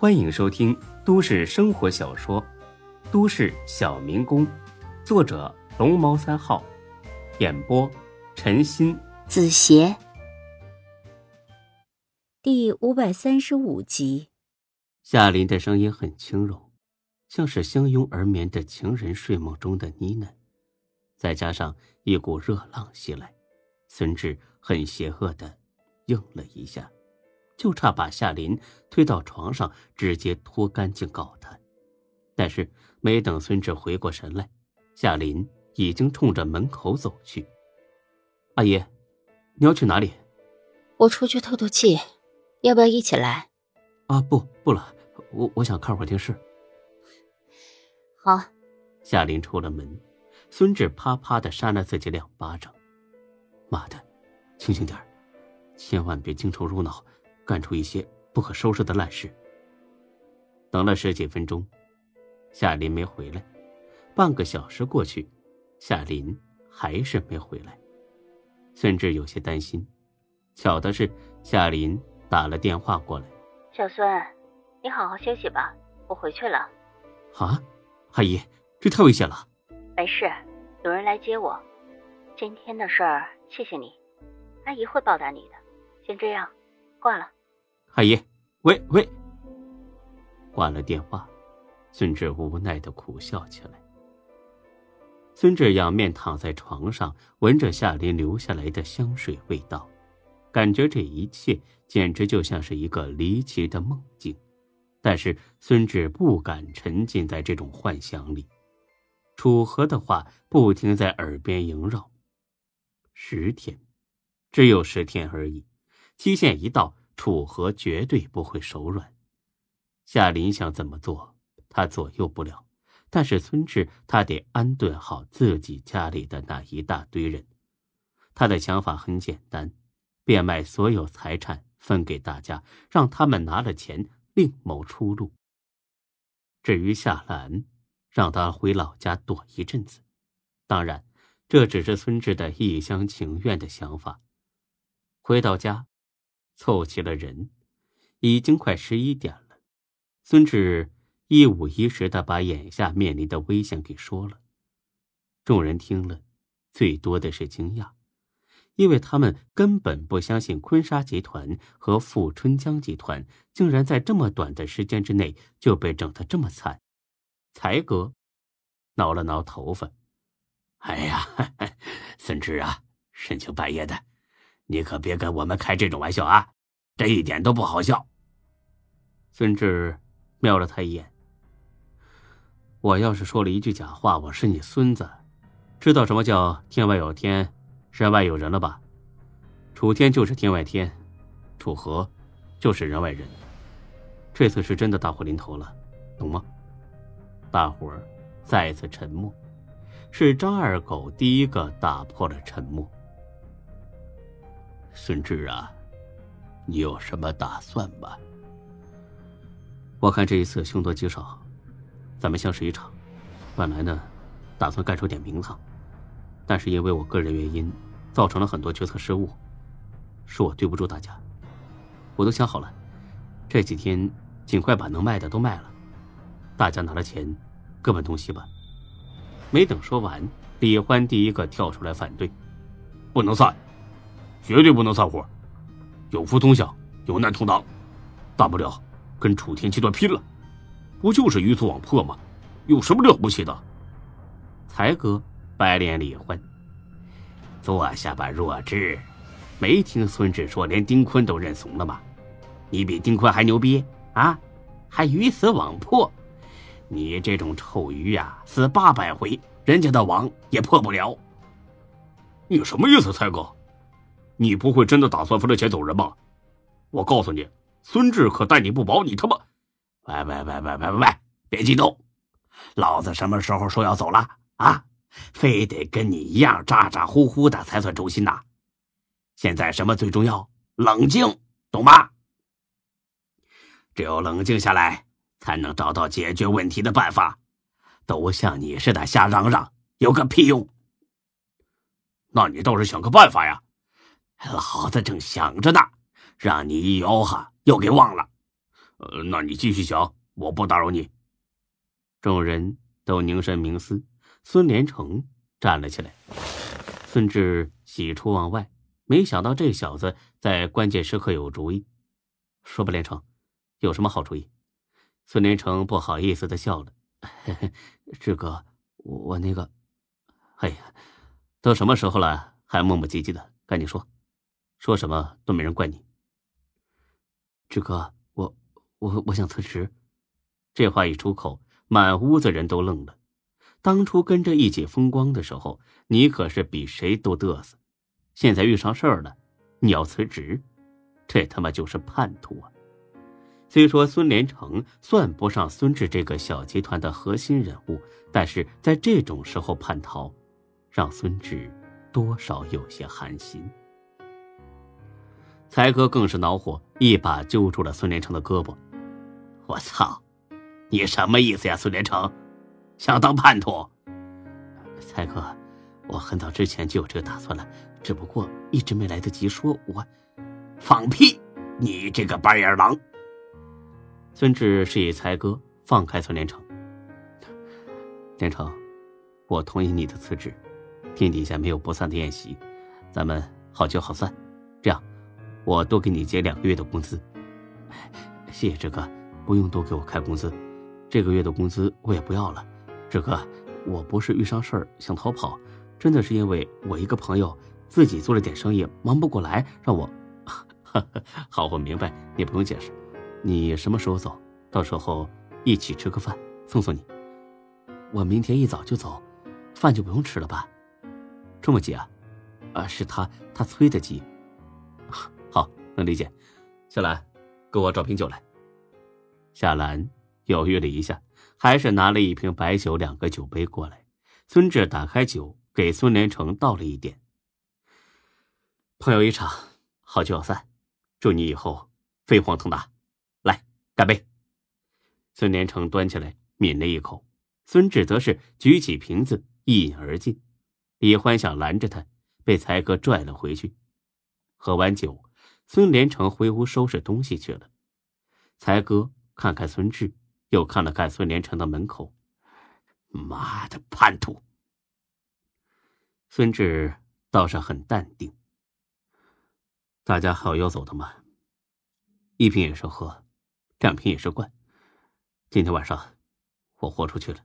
欢迎收听都市生活小说《都市小民工》，作者龙猫三号，演播陈鑫、子邪，第五百三十五集。夏琳的声音很轻柔，像是相拥而眠的情人睡梦中的呢喃，再加上一股热浪袭来，孙志很邪恶的应了一下。就差把夏琳推到床上，直接脱干净搞他。但是没等孙志回过神来，夏琳已经冲着门口走去。阿姨，你要去哪里？我出去透透气，要不要一起来？啊，不，不了，我我想看会儿电视。好。夏琳出了门，孙志啪啪的扇了自己两巴掌。妈的，清醒点千万别精虫入脑。干出一些不可收拾的烂事。等了十几分钟，夏林没回来。半个小时过去，夏林还是没回来。孙志有些担心。巧的是，夏林打了电话过来：“小孙，你好好休息吧，我回去了。”啊，阿姨，这太危险了。没事，有人来接我。今天的事儿，谢谢你，阿姨会报答你的。先这样，挂了。阿姨，喂喂！挂了电话，孙志无奈的苦笑起来。孙志仰面躺在床上，闻着夏琳留下来的香水味道，感觉这一切简直就像是一个离奇的梦境。但是孙志不敢沉浸在这种幻想里，楚河的话不停在耳边萦绕。十天，只有十天而已，期限一到。楚河绝对不会手软，夏林想怎么做，他左右不了。但是孙志，他得安顿好自己家里的那一大堆人。他的想法很简单：变卖所有财产分给大家，让他们拿了钱另谋出路。至于夏兰，让他回老家躲一阵子。当然，这只是孙志的一厢情愿的想法。回到家。凑齐了人，已经快十一点了。孙志一五一十的把眼下面临的危险给说了。众人听了，最多的是惊讶，因为他们根本不相信坤沙集团和富春江集团竟然在这么短的时间之内就被整得这么惨。才哥挠了挠头发：“哎呀，孙志啊，深更半夜的。”你可别跟我们开这种玩笑啊！这一点都不好笑。孙志瞄了他一眼。我要是说了一句假话，我是你孙子，知道什么叫天外有天，人外有人了吧？楚天就是天外天，楚河就是人外人。这次是真的大祸临头了，懂吗？大伙儿再次沉默。是张二狗第一个打破了沉默。孙志啊，你有什么打算吗？我看这一次凶多吉少，咱们相识一场。本来呢，打算干出点名堂，但是因为我个人原因，造成了很多决策失误，是我对不住大家。我都想好了，这几天尽快把能卖的都卖了，大家拿了钱，各奔东西吧。没等说完，李欢第一个跳出来反对：“不能算！”绝对不能散伙，有福同享，有难同当，大不了跟楚天集团拼了，不就是鱼死网破吗？有什么了不起的？才哥白脸李欢，坐下吧，弱智！没听孙志说连丁坤都认怂了吗？你比丁坤还牛逼啊？还鱼死网破？你这种臭鱼呀，死八百回，人家的网也破不了。你什么意思，才哥？你不会真的打算分了钱走人吧？我告诉你，孙志可待你不薄，你他妈！喂喂喂喂喂喂，别激动，老子什么时候说要走了啊？非得跟你一样咋咋呼呼的才算忠心呐？现在什么最重要？冷静，懂吗？只有冷静下来，才能找到解决问题的办法。都像你似的瞎嚷嚷，有个屁用！那你倒是想个办法呀！老子正想着呢，让你一吆喝又给忘了。呃，那你继续想，我不打扰你。众人都凝神冥思，孙连成站了起来。孙志喜出望外，没想到这小子在关键时刻有主意。说吧，连成，有什么好主意？孙连成不好意思的笑了：“ 志哥，我那个……哎呀，都什么时候了，还磨磨唧唧的，赶紧说，说什么都没人怪你。”志哥，我我我想辞职。这话一出口。满屋子人都愣了。当初跟着一起风光的时候，你可是比谁都嘚瑟。现在遇上事儿了，你要辞职，这他妈就是叛徒啊！虽说孙连成算不上孙志这个小集团的核心人物，但是在这种时候叛逃，让孙志多少有些寒心。才哥更是恼火，一把揪住了孙连成的胳膊：“我操！”你什么意思呀，孙连成？想当叛徒？才哥，我很早之前就有这个打算了，只不过一直没来得及说。我放屁！你这个白眼狼！孙志示意才哥放开孙连成。连成，我同意你的辞职。天底下没有不散的宴席，咱们好聚好散。这样，我多给你结两个月的工资。谢谢志哥，不用多给我开工资。这个月的工资我也不要了，志哥，我不是遇上事儿想逃跑，真的是因为我一个朋友自己做了点生意忙不过来，让我。好，我明白，你不用解释。你什么时候走？到时候一起吃个饭，送送你。我明天一早就走，饭就不用吃了吧？这么急啊？啊，是他，他催的急。能理解。夏兰，给我找瓶酒来。夏兰。犹豫了一下，还是拿了一瓶白酒、两个酒杯过来。孙志打开酒，给孙连成倒了一点。朋友一场，好聚好散，祝你以后飞黄腾达。来，干杯！孙连成端起来抿了一口，孙志则是举起瓶子一饮而尽。李欢想拦着他，被才哥拽了回去。喝完酒，孙连成回屋收拾东西去了。才哥看看孙志。又看了看孙连成的门口，妈的叛徒！孙志倒是很淡定。大家还有要走的吗？一瓶也是喝，两瓶也是灌。今天晚上我豁出去了。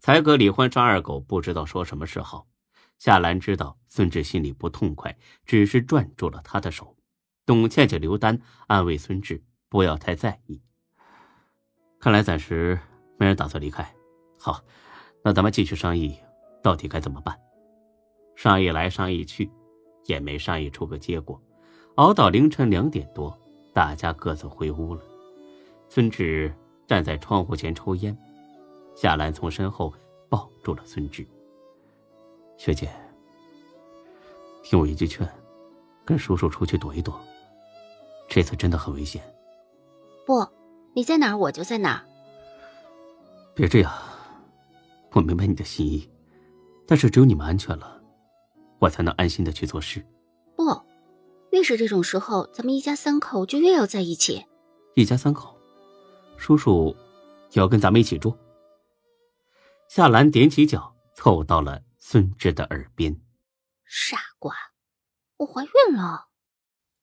才哥李欢张二狗不知道说什么是好。夏兰知道孙志心里不痛快，只是攥住了他的手。董倩倩、刘丹安慰孙志不要太在意。看来暂时没人打算离开。好，那咱们继续商议，到底该怎么办？商议来商议去，也没商议出个结果。熬到凌晨两点多，大家各自回屋了。孙志站在窗户前抽烟，夏兰从身后抱住了孙志。学姐，听我一句劝，跟叔叔出去躲一躲。这次真的很危险。不。你在哪儿，我就在哪儿。别这样，我明白你的心意，但是只有你们安全了，我才能安心的去做事。不，越是这种时候，咱们一家三口就越要在一起。一家三口，叔叔也要跟咱们一起住。夏兰踮起脚，凑到了孙志的耳边：“傻瓜，我怀孕了。”